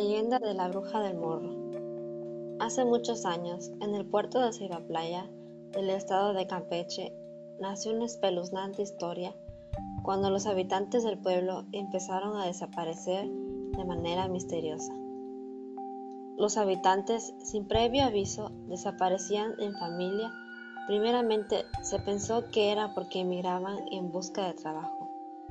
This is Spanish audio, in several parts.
Leyenda de la Bruja del Morro. Hace muchos años, en el puerto de Playa, del estado de Campeche, nació una espeluznante historia cuando los habitantes del pueblo empezaron a desaparecer de manera misteriosa. Los habitantes, sin previo aviso, desaparecían en familia. Primeramente se pensó que era porque emigraban en busca de trabajo.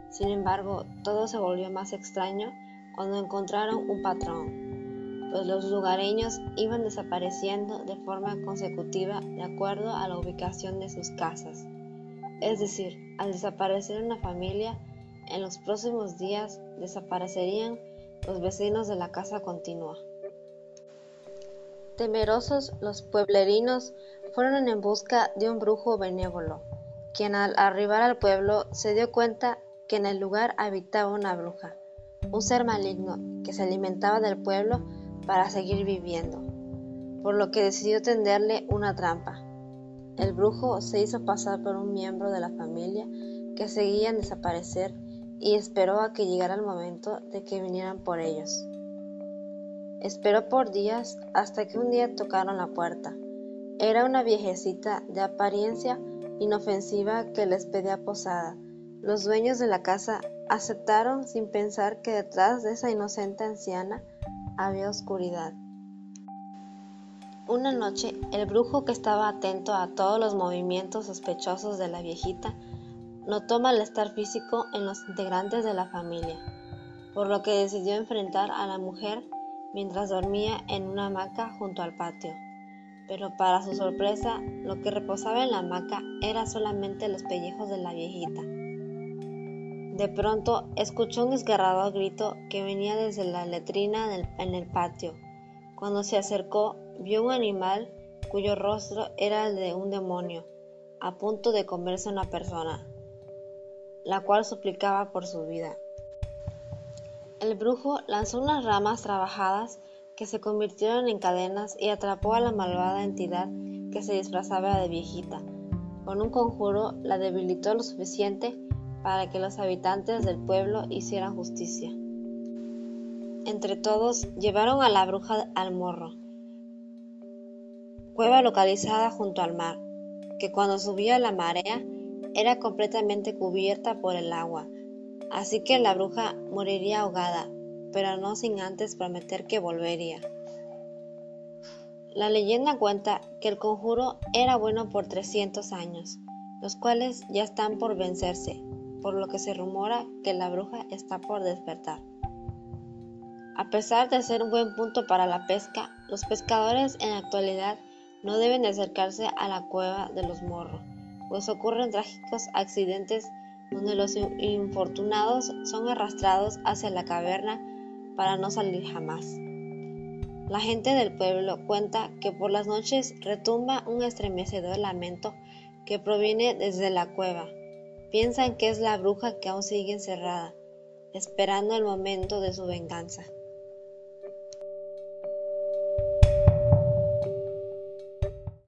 Sin embargo, todo se volvió más extraño cuando encontraron un patrón, pues los lugareños iban desapareciendo de forma consecutiva de acuerdo a la ubicación de sus casas. Es decir, al desaparecer una familia, en los próximos días desaparecerían los vecinos de la casa continua. Temerosos, los pueblerinos fueron en busca de un brujo benévolo, quien al arribar al pueblo se dio cuenta que en el lugar habitaba una bruja un ser maligno que se alimentaba del pueblo para seguir viviendo, por lo que decidió tenderle una trampa. El brujo se hizo pasar por un miembro de la familia que seguían desaparecer y esperó a que llegara el momento de que vinieran por ellos. Esperó por días hasta que un día tocaron la puerta. Era una viejecita de apariencia inofensiva que les pedía posada. Los dueños de la casa Aceptaron sin pensar que detrás de esa inocente anciana había oscuridad. Una noche, el brujo que estaba atento a todos los movimientos sospechosos de la viejita notó malestar físico en los integrantes de la familia, por lo que decidió enfrentar a la mujer mientras dormía en una hamaca junto al patio. Pero para su sorpresa, lo que reposaba en la hamaca era solamente los pellejos de la viejita. De pronto escuchó un desgarrador grito que venía desde la letrina en el patio. Cuando se acercó, vio un animal cuyo rostro era el de un demonio, a punto de comerse una persona, la cual suplicaba por su vida. El brujo lanzó unas ramas trabajadas que se convirtieron en cadenas y atrapó a la malvada entidad que se disfrazaba de viejita. Con un conjuro la debilitó lo suficiente para que los habitantes del pueblo hicieran justicia. Entre todos llevaron a la bruja al morro, cueva localizada junto al mar, que cuando subía la marea era completamente cubierta por el agua, así que la bruja moriría ahogada, pero no sin antes prometer que volvería. La leyenda cuenta que el conjuro era bueno por 300 años, los cuales ya están por vencerse, por lo que se rumora que la bruja está por despertar. A pesar de ser un buen punto para la pesca, los pescadores en la actualidad no deben acercarse a la cueva de los morros, pues ocurren trágicos accidentes donde los infortunados son arrastrados hacia la caverna para no salir jamás. La gente del pueblo cuenta que por las noches retumba un estremecedor lamento que proviene desde la cueva, Piensan que es la bruja que aún sigue encerrada, esperando el momento de su venganza.